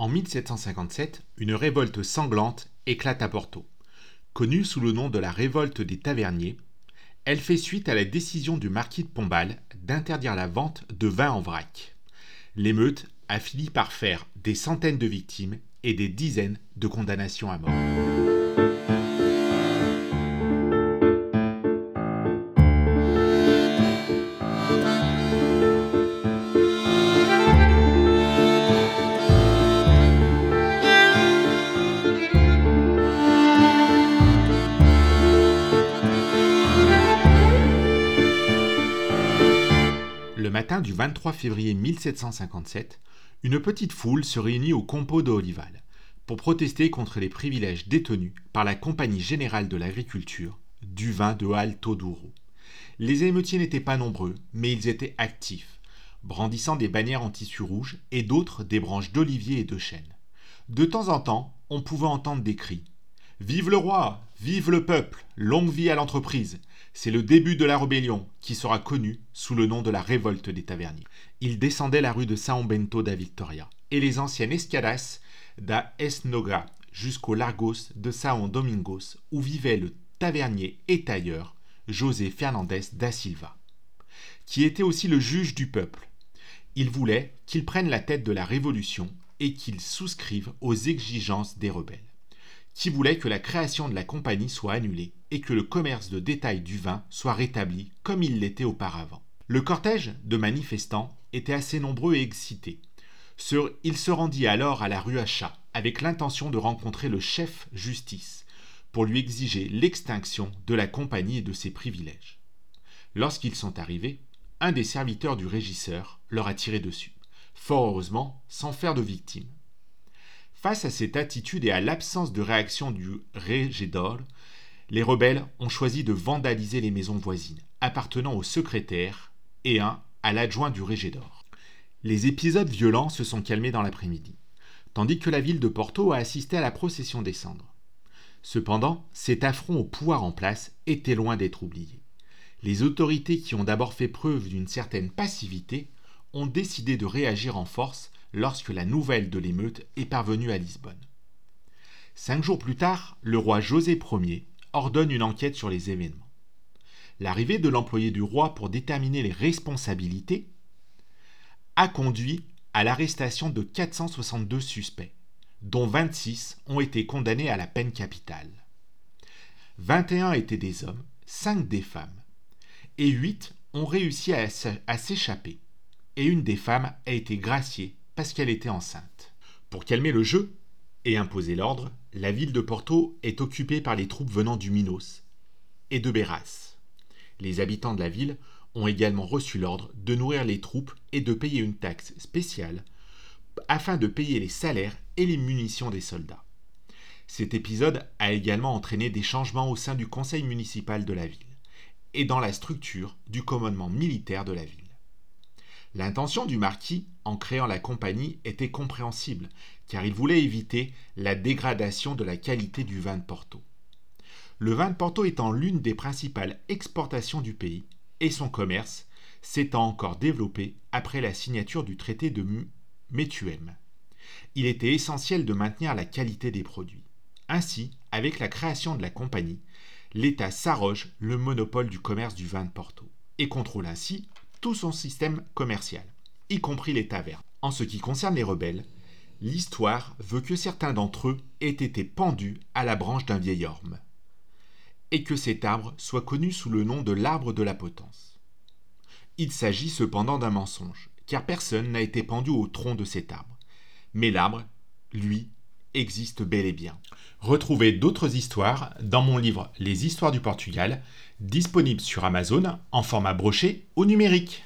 En 1757, une révolte sanglante éclate à Porto. Connue sous le nom de la révolte des taverniers, elle fait suite à la décision du marquis de Pombal d'interdire la vente de vin en vrac. L'émeute a fini par faire des centaines de victimes et des dizaines de condamnations à mort. Matin du 23 février 1757, une petite foule se réunit au Compo de Olival pour protester contre les privilèges détenus par la Compagnie générale de l'agriculture du vin de Alto Douro. Les émeutiers n'étaient pas nombreux, mais ils étaient actifs, brandissant des bannières en tissu rouge et d'autres des branches d'olivier et de chêne. De temps en temps, on pouvait entendre des cris Vive le roi Vive le peuple Longue vie à l'entreprise c'est le début de la rébellion, qui sera connue sous le nom de la révolte des taverniers. Ils descendaient la rue de São Bento da Victoria et les anciennes escadas da Esnoga jusqu'au Largos de São Domingos, où vivait le tavernier et tailleur José Fernandez da Silva, qui était aussi le juge du peuple. Il voulait qu'il prenne la tête de la révolution et qu'il souscrive aux exigences des rebelles qui voulait que la création de la compagnie soit annulée et que le commerce de détail du vin soit rétabli comme il l'était auparavant. Le cortège de manifestants était assez nombreux et excité. Il se rendit alors à la rue Achat avec l'intention de rencontrer le chef justice pour lui exiger l'extinction de la compagnie et de ses privilèges. Lorsqu'ils sont arrivés, un des serviteurs du régisseur leur a tiré dessus, fort heureusement sans faire de victime. Face à cette attitude et à l'absence de réaction du Régédor, les rebelles ont choisi de vandaliser les maisons voisines, appartenant au secrétaire et un à l'adjoint du Régédor. Les épisodes violents se sont calmés dans l'après-midi, tandis que la ville de Porto a assisté à la procession des cendres. Cependant, cet affront au pouvoir en place était loin d'être oublié. Les autorités qui ont d'abord fait preuve d'une certaine passivité ont décidé de réagir en force lorsque la nouvelle de l'émeute est parvenue à Lisbonne. Cinq jours plus tard, le roi José Ier ordonne une enquête sur les événements. L'arrivée de l'employé du roi pour déterminer les responsabilités a conduit à l'arrestation de 462 suspects, dont 26 ont été condamnés à la peine capitale. 21 étaient des hommes, 5 des femmes, et 8 ont réussi à s'échapper, et une des femmes a été graciée qu'elle était enceinte. Pour calmer le jeu et imposer l'ordre, la ville de Porto est occupée par les troupes venant du Minos et de Beras. Les habitants de la ville ont également reçu l'ordre de nourrir les troupes et de payer une taxe spéciale afin de payer les salaires et les munitions des soldats. Cet épisode a également entraîné des changements au sein du conseil municipal de la ville et dans la structure du commandement militaire de la ville. L'intention du marquis, en créant la compagnie, était compréhensible, car il voulait éviter la dégradation de la qualité du vin de Porto. Le vin de Porto étant l'une des principales exportations du pays, et son commerce s'étant encore développé après la signature du traité de Métuem. Il était essentiel de maintenir la qualité des produits. Ainsi, avec la création de la compagnie, l'État s'arroge le monopole du commerce du vin de Porto et contrôle ainsi tout son système commercial, y compris les tavernes. En ce qui concerne les rebelles, l'histoire veut que certains d'entre eux aient été pendus à la branche d'un vieil orme, et que cet arbre soit connu sous le nom de l'arbre de la potence. Il s'agit cependant d'un mensonge, car personne n'a été pendu au tronc de cet arbre. Mais l'arbre, lui, existe bel et bien. Retrouvez d'autres histoires dans mon livre Les histoires du Portugal, disponible sur Amazon en format broché ou numérique.